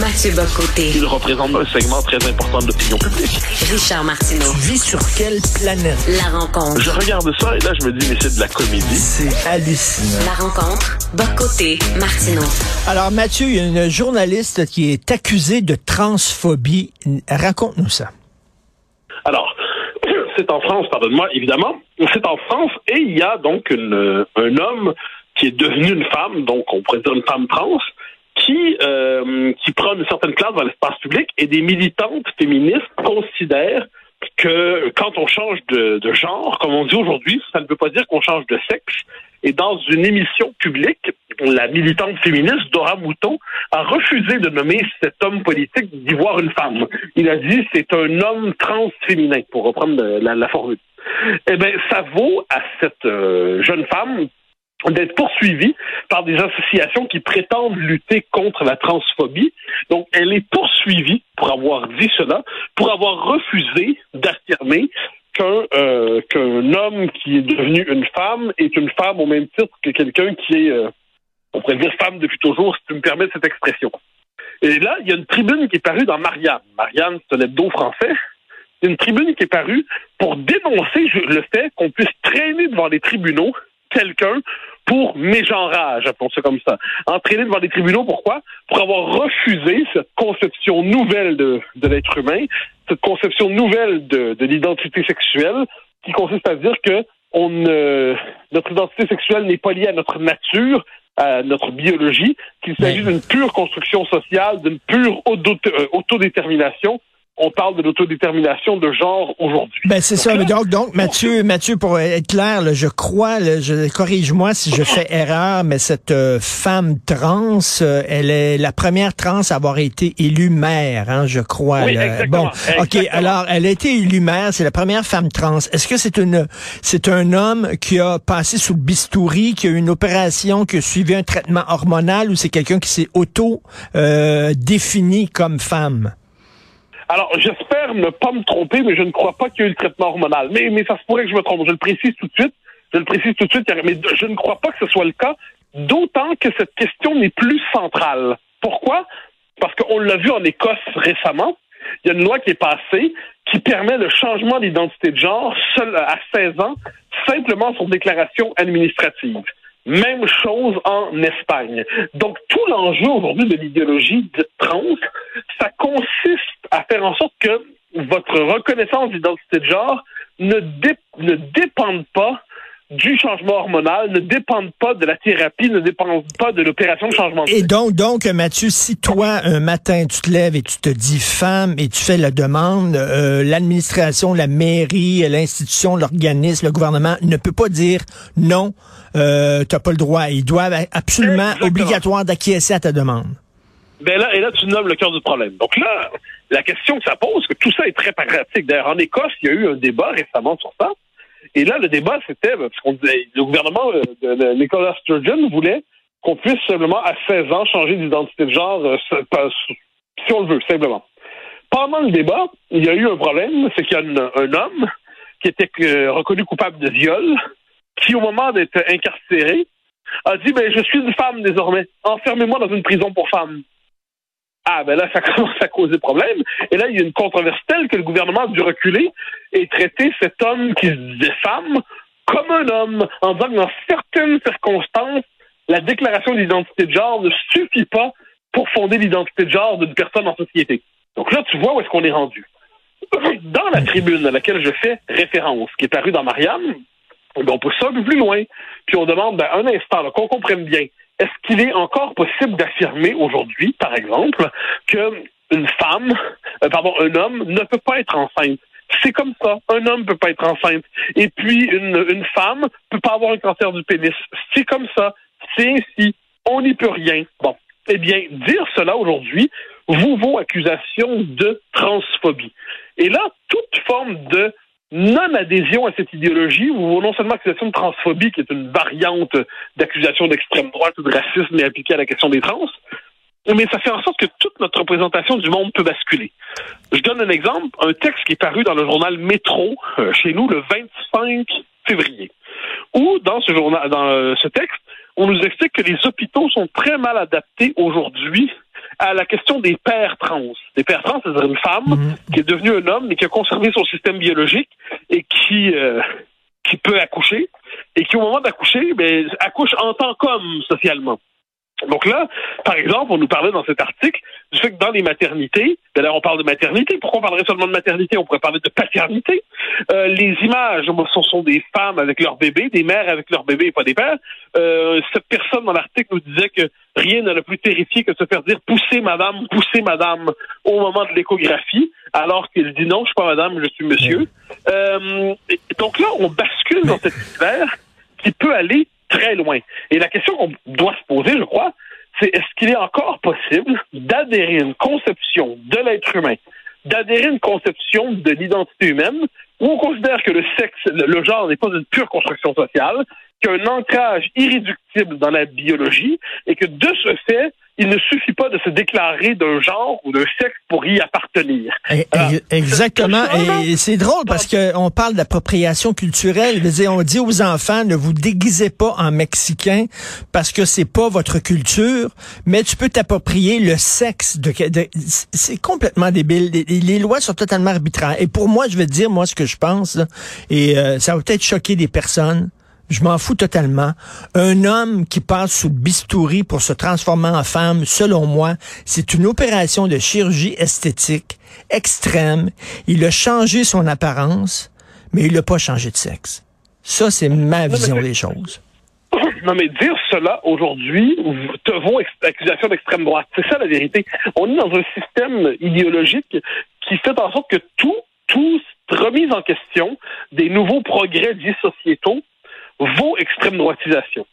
Mathieu Bocoté. Il représente un segment très important de l'opinion publique. Richard Martineau. Tu vis sur quelle planète? La rencontre. Je regarde ça et là, je me dis, mais c'est de la comédie. C'est hallucinant. La rencontre. Bocoté. Martineau. Alors, Mathieu, il y a une journaliste qui est accusée de transphobie. Raconte-nous ça. Alors, c'est en France, pardonne-moi, évidemment. C'est en France et il y a donc une, un homme qui est devenu une femme, donc on pourrait dire une femme trans, qui, euh, qui prend une certaine place dans l'espace public et des militantes féministes considèrent que quand on change de, genre, comme on dit aujourd'hui, ça ne veut pas dire qu'on change de sexe. Et dans une émission publique, la militante féministe Dora Mouton a refusé de nommer cet homme politique d'y voir une femme. Il a dit c'est un homme transféminin, pour reprendre la, la formule. Eh bien, ça vaut à cette euh, jeune femme d'être poursuivie par des associations qui prétendent lutter contre la transphobie. Donc, elle est poursuivie pour avoir dit cela, pour avoir refusé d'affirmer qu'un euh, qu'un homme qui est devenu une femme est une femme au même titre que quelqu'un qui est, euh, on pourrait dire femme depuis toujours, si tu me permets cette expression. Et là, il y a une tribune qui est parue dans Marianne. Marianne, c'est un hebdo français. Une tribune qui est parue pour dénoncer le fait qu'on puisse traîner devant les tribunaux quelqu'un pour mégenrage, appelons ça comme ça. Entraîné devant les tribunaux, pourquoi? Pour avoir refusé cette conception nouvelle de, de l'être humain, cette conception nouvelle de, de l'identité sexuelle, qui consiste à dire que on notre identité sexuelle n'est pas liée à notre nature, à notre biologie, qu'il s'agit d'une pure construction sociale, d'une pure euh, autodétermination on parle de l'autodétermination de genre aujourd'hui. Ben c'est ça. donc, donc, Mathieu, Mathieu, pour être clair, je crois, je corrige-moi si je fais erreur, mais cette euh, femme trans, euh, elle est la première trans à avoir été élue maire, hein, je crois. Oui, exactement, bon, ok. Alors, elle a été élue maire. C'est la première femme trans. Est-ce que c'est une, c'est un homme qui a passé sous le bistouri, qui a eu une opération, qui a suivi un traitement hormonal, ou c'est quelqu'un qui s'est auto euh, défini comme femme? Alors, j'espère ne pas me tromper, mais je ne crois pas qu'il y ait eu le traitement hormonal. Mais, mais ça se pourrait que je me trompe. Je le précise tout de suite. Je le précise tout de suite, mais je ne crois pas que ce soit le cas, d'autant que cette question n'est plus centrale. Pourquoi? Parce qu'on l'a vu en Écosse récemment. Il y a une loi qui est passée qui permet le changement d'identité de genre seul à 16 ans, simplement sur déclaration administrative. Même chose en Espagne. Donc, tout l'enjeu aujourd'hui de l'idéologie de trans, ça consiste à faire en sorte que votre reconnaissance d'identité de genre ne, ne dépende pas du changement hormonal ne dépendent pas de la thérapie, ne dépendent pas de l'opération de changement de Et donc, donc, Mathieu, si toi, un matin, tu te lèves et tu te dis femme et tu fais la demande, euh, l'administration, la mairie, l'institution, l'organisme, le gouvernement ne peut pas dire non, euh, tu n'as pas le droit. Ils doivent absolument, obligatoire d'acquiescer à ta demande. Ben là, et là, tu nommes le cœur du problème. Donc là, la question que ça pose, que tout ça est très pratique. D'ailleurs, en Écosse, il y a eu un débat récemment sur ça. Et là, le débat, c'était, parce qu'on le gouvernement euh, de, Nicolas Sturgeon voulait qu'on puisse simplement, à 16 ans, changer d'identité de genre, euh, si on le veut, simplement. Pendant le débat, il y a eu un problème, c'est qu'il y a un homme qui était euh, reconnu coupable de viol, qui, au moment d'être incarcéré, a dit, ben, je suis une femme désormais, enfermez-moi dans une prison pour femmes. Ah, ben là, ça commence à causer problème. Et là, il y a une controverse telle que le gouvernement a dû reculer et traiter cet homme qui se disait femme comme un homme, en disant que dans certaines circonstances, la déclaration d'identité de genre ne suffit pas pour fonder l'identité de genre d'une personne en société. Donc là, tu vois où est-ce qu'on est rendu. Dans la tribune à laquelle je fais référence, qui est parue dans Marianne, on pousse ça un peu plus loin, puis on demande ben, un instant, qu'on comprenne bien est-ce qu'il est encore possible d'affirmer aujourd'hui, par exemple, qu'une femme, euh, pardon, un homme ne peut pas être enceinte? C'est comme ça. Un homme peut pas être enceinte. Et puis, une, une femme peut pas avoir un cancer du pénis. C'est comme ça. C'est ainsi. On n'y peut rien. Bon. Eh bien, dire cela aujourd'hui vous vaut accusation de transphobie. Et là, toute forme de non-adhésion à cette idéologie, ou non seulement accusation de transphobie, qui est une variante d'accusation d'extrême droite ou de racisme, mais appliquée à la question des trans, mais ça fait en sorte que toute notre représentation du monde peut basculer. Je donne un exemple, un texte qui est paru dans le journal Métro, euh, chez nous, le 25 février, où dans ce journal, dans euh, ce texte, on nous explique que les hôpitaux sont très mal adaptés aujourd'hui à la question des pères trans. Des pères trans, c'est-à-dire une femme Mhm. qui est devenue un homme mais qui a conservé son système biologique et qui euh, qui peut accoucher et qui au moment d'accoucher, ben, accouche en tant qu'homme socialement. Donc là, par exemple, on nous parlait dans cet article du fait que dans les maternités, d'ailleurs on parle de maternité, pourquoi on parlerait seulement de maternité? On pourrait parler de paternité. Euh, les images, ce sont des femmes avec leurs bébés, des mères avec leurs bébés et pas des pères. Euh, cette personne dans l'article nous disait que rien ne l'a plus terrifié que de se faire dire poussez madame, poussez madame au moment de l'échographie, alors qu'il dit non, je suis pas madame, je suis monsieur. Euh, donc là, on bascule dans cette sphère qui peut aller très loin. Et la question qu'on doit se poser, je crois, c'est est-ce qu'il est encore possible d'adhérer à une conception de l'être humain, d'adhérer à une conception de l'identité humaine, où on considère que le sexe, le, genre n'est pas une pure construction sociale, qu'il y a un ancrage irréductible dans la biologie, et que de ce fait, il ne suffit pas de se déclarer d'un genre ou d'un sexe pour y appartenir. Eh, eh, Exactement. Et c'est drôle parce que on parle d'appropriation culturelle. Dire, on dit aux enfants ne vous déguisez pas en mexicain parce que c'est pas votre culture, mais tu peux t'approprier le sexe de, de- c'est complètement débile. Les, les lois sont totalement arbitraires. Et pour moi, je vais te dire moi ce que je pense là, et euh, ça va peut-être choquer des personnes. Je m'en fous totalement. Un homme qui passe sous le bistouri pour se transformer en femme, selon moi, c'est une opération de chirurgie esthétique extrême. Il a changé son apparence, mais il n'a pas changé de sexe. Ça, c'est ma vision des choses. Non, mais dire cela aujourd'hui te vaut accusation d'extrême droite. C'est ça la vérité. On est dans un système idéologique qui fait en sorte que tout, tout remise en question des nouveaux progrès dits sociétaux vaut extrême droitisation.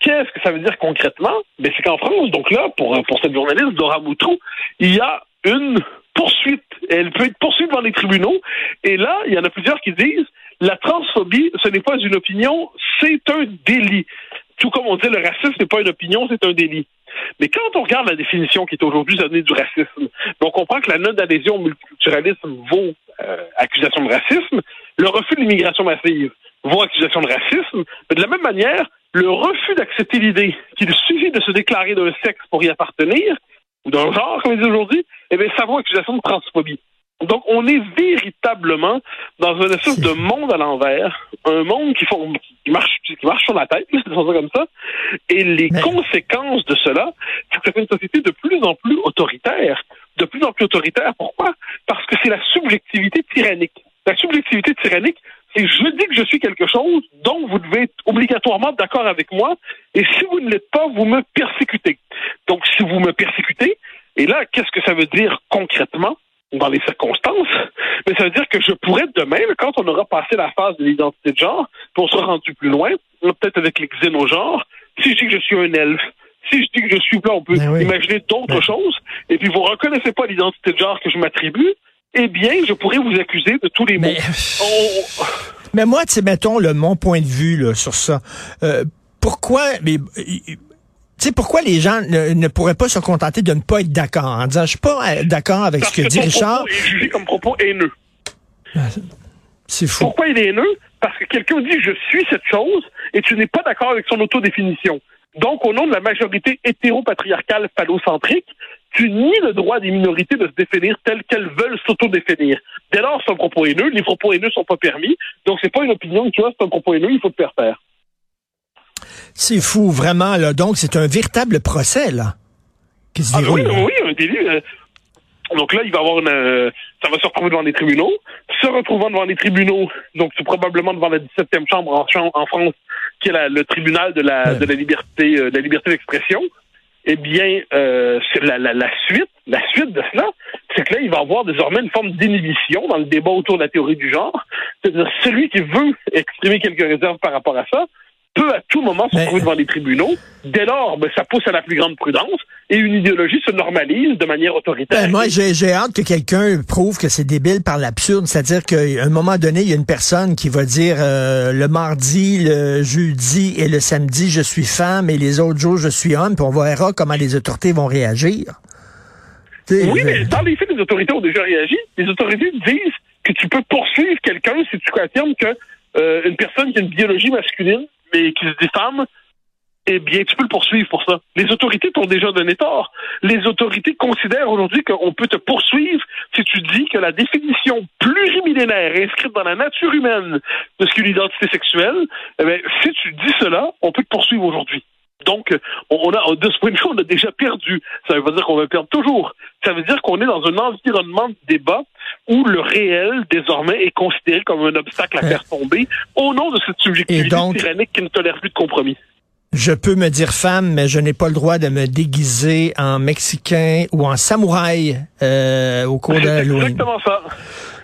Qu'est-ce que ça veut dire concrètement? Ben, c'est qu'en France, donc là, pour, pour cette journaliste, Dora Moutrou, il y a une poursuite. Elle peut être poursuivie devant les tribunaux. Et là, il y en a plusieurs qui disent la transphobie, ce n'est pas une opinion, c'est un délit. Tout comme on dit, le racisme n'est pas une opinion, c'est un délit. Mais quand on regarde la définition qui est aujourd'hui donnée du racisme, on comprend que la note d'adhésion au multiculturalisme vaut euh, accusation de racisme, le refus de l'immigration massive vaut accusation de racisme, mais de la même manière, le refus d'accepter l'idée qu'il suffit de se déclarer d'un sexe pour y appartenir, ou d'un genre, comme ils disent aujourd'hui, eh bien, ça vaut accusation de transphobie. Donc, on est véritablement dans un espèce de monde à l'envers, un monde qui, font, qui, marche, qui marche sur la tête, comme ça, et les Mais- conséquences de cela, c'est que ça fait une société de plus en plus autoritaire. De plus en plus autoritaire, pourquoi? Parce que c'est la subjectivité tyrannique. La subjectivité tyrannique, c'est je dis que je suis quelque chose, donc vous devez être obligatoirement d'accord avec moi, et si vous ne l'êtes pas, vous me persécutez. Donc, si vous me persécutez, et là, qu'est-ce que ça veut dire concrètement? Dans les circonstances? Mais ça veut dire que je pourrais demain, quand on aura passé la phase de l'identité de genre, puis on sera rendu plus loin, peut-être avec les xénogenres, si je dis que je suis un elfe, si je dis que je suis blanc, on peut Ben oui. imaginer d'autres Ben- choses, et puis vous reconnaissez pas l'identité de genre que je m'attribue, eh bien, je pourrais vous accuser de tous les mots. Mais, On- mais moi, tu mettons le, mon point de vue là, sur ça. Euh, pourquoi, mais, euh, tu sais, pourquoi les gens ne, ne pourraient pas se contenter de ne pas être d'accord en disant, je suis pas euh, d'accord avec parce ce que, dit ton Richard. propos est jugé comme propos haineux. C'est fou. Pourquoi il est haineux? Parce que quelqu'un dit je suis cette chose et tu n'es pas d'accord avec son autodéfinition. Donc, au nom de la majorité hétéropatriarcale phallocentrique, tu nies le droit des minorités de se définir telles qu'elles veulent s'autodéfinir. Dès lors, c'est un propos haineux. Les propos haineux sont pas permis. Donc, c'est pas une opinion, tu vois, c'est un propos haineux, il faut te faire taire. C'est fou, vraiment. Là. Donc, c'est un véritable procès, là, qui se Ah, oui, oui, un délit. euh. Donc là, il va avoir une, euh, ça va se retrouver devant les tribunaux. Se retrouvant devant les tribunaux, donc c'est probablement devant la 17e chambre en, France, qui est la- le tribunal de la, Ouais. de la liberté, euh, de la liberté d'expression. Eh bien, euh, la, la, la suite, la suite de cela, c'est que là, il va avoir désormais une forme d'inhibition dans le débat autour de la théorie du genre. C'est-à-dire, celui qui veut exprimer quelques réserves par rapport à ça peut à tout moment se retrouver devant les tribunaux. Dès lors, ben, ça pousse à la plus grande prudence et une idéologie se normalise de manière autoritaire. Ben, moi, j'ai hâte que quelqu'un prouve que c'est débile par l'absurde. C'est-à-dire qu'à un moment donné, il y a une personne qui va dire euh, le mardi, le jeudi et le samedi, je suis femme et les autres jours, je suis homme, puis on verra comment les autorités vont réagir. Oui, mais dans les faits, les autorités ont déjà réagi. Les autorités disent que tu peux poursuivre quelqu'un si tu affirmes que euh, une personne qui a une biologie masculine, mais qui se dit eh bien, tu peux le poursuivre pour ça. Les autorités t'ont déjà donné tort. Les autorités considèrent aujourd'hui qu'on peut te poursuivre si tu dis que la définition plurimillénaire inscrite dans la nature humaine de ce qu'est une identité sexuelle, eh bien, si tu dis cela, on peut te poursuivre aujourd'hui. Donc, on a, de ce point de vue, on a déjà perdu. Ça veut pas dire qu'on va perdre toujours. Ça veut dire qu'on est dans un environnement de débat où le réel, désormais, est considéré comme un obstacle à faire tomber au nom de cette subjectivité donc, tyrannique qui ne tolère plus de compromis. Je peux me dire femme, mais je n'ai pas le droit de me déguiser en mexicain ou en samouraï euh, au cours de Halloween. exactement ça.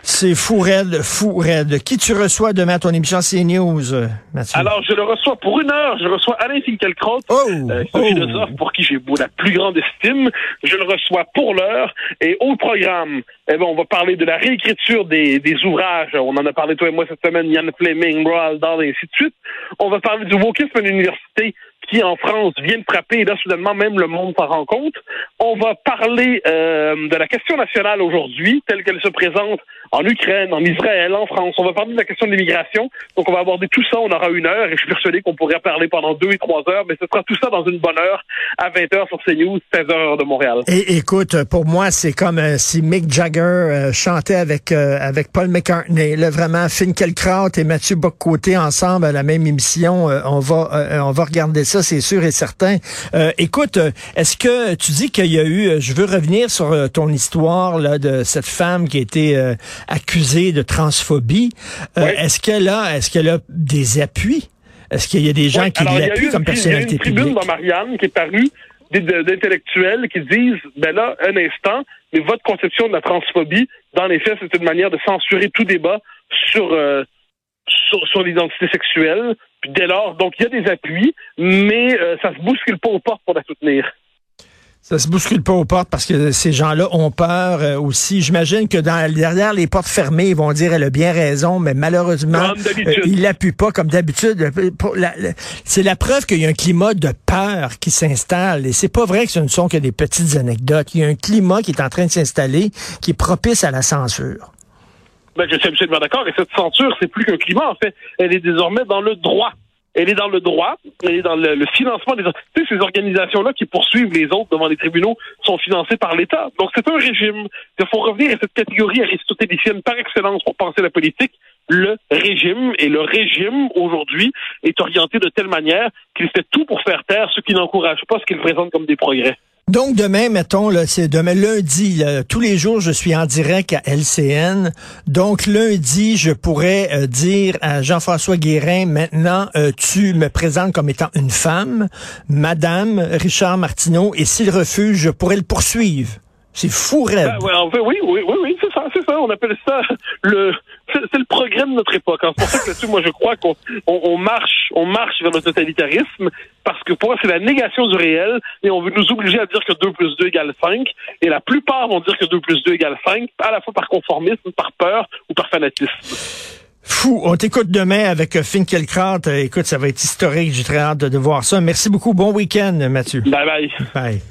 C'est fou raide, fou raide. Qui tu reçois demain à ton émission CNews, Mathieu? Alors, je le reçois pour une heure. Je reçois Alain Finkielkraut, oh, euh, un philosophe pour qui j'ai la plus grande estime. Je le reçois pour l'heure. Et au programme, eh ben, on va parler de la réécriture des, des ouvrages. On en a parlé toi et moi cette semaine, Yann Fleming, Roald Dahl, et ainsi de suite. On va parler du wokisme à l'université en France vient de frapper, et là soudainement même le monde s'en rend compte. On va parler euh, de la question nationale aujourd'hui, telle qu'elle se présente en Ukraine, en Israël, en France. On va parler de la question de l'immigration. Donc, on va aborder tout ça. On aura une heure et je suis persuadé qu'on pourrait parler pendant deux et trois heures, mais ce sera tout ça dans une bonne heure à 20 heures sur CNews, 16 heures de Montréal. Et écoute, pour moi, c'est comme euh, si Mick Jagger euh, chantait avec avec Paul McCartney. Là, vraiment, Finkielkraut et Mathieu Boccoté ensemble à la même émission. on va on va regarder ça, c'est sûr et certain. écoute, est-ce que tu dis qu'il y a eu, je veux revenir sur ton histoire là de cette femme qui a été accusée de transphobie. Euh, est-ce qu'elle a, est-ce qu'elle a des appuis? Est-ce qu'il y a des gens qui l'appuient comme personnalité publique? Il y a une tribune dans Marianne qui est parue d'intellectuels qui disent, ben là, un instant, mais votre conception de la transphobie, dans les faits, c'est une manière de censurer tout débat sur, euh, sur, l'identité sexuelle. Puis dès lors, donc il y a des appuis, mais euh, ça se bouscule pas aux portes pour la soutenir. Ça se bouscule pas aux portes parce que ces gens-là ont peur euh, aussi. J'imagine que dans, derrière les portes fermées, ils vont dire elle a bien raison, mais malheureusement, euh, ils l'appuient pas comme d'habitude. C'est la preuve qu'il y a un climat de peur qui s'installe. Et c'est pas vrai que ce ne sont que des petites anecdotes. Il y a un climat qui est en train de s'installer qui est propice à la censure. Ben, je suis absolument d'accord. Et cette censure, c'est plus qu'un climat, en fait. Elle est désormais dans le droit elle est dans le droit, elle est dans le, financement des tu sais, ces organisations-là qui poursuivent les autres devant les tribunaux sont financées par l'État. Donc c'est un régime. Il faut revenir à cette catégorie aristotélicienne par excellence pour penser la politique, le régime. Et le régime, aujourd'hui, est orienté de telle manière qu'il fait tout pour faire taire ceux qui n'encouragent pas ce qu'il présente comme des progrès. Donc demain, mettons, c'est demain lundi, tous les jours, je suis en direct à LCN. Donc lundi, je pourrais euh, dire à Jean-François Guérin, maintenant, euh, tu me présentes comme étant une femme, Madame Richard Martineau, et s'il refuse, je pourrais le poursuivre. C'est fou, ben, oui, oui, oui, oui, c'est ça, c'est ça. On appelle ça le progrès de notre époque. C'est pour ça que là-dessus, moi, je crois qu'on on, marche, on marche vers le totalitarisme, parce que pour moi, c'est la négation du réel, et on veut nous obliger à dire que 2 plus 2 égale 5, et la plupart vont dire que 2 plus 2 égale 5, à la fois par conformisme, par peur ou par fanatisme. Fou. On t'écoute demain avec Finkelkraut. Écoute, ça va être historique. J'ai très hâte de voir ça. Merci beaucoup. Bon week-end, Mathieu. Bye bye. Bye.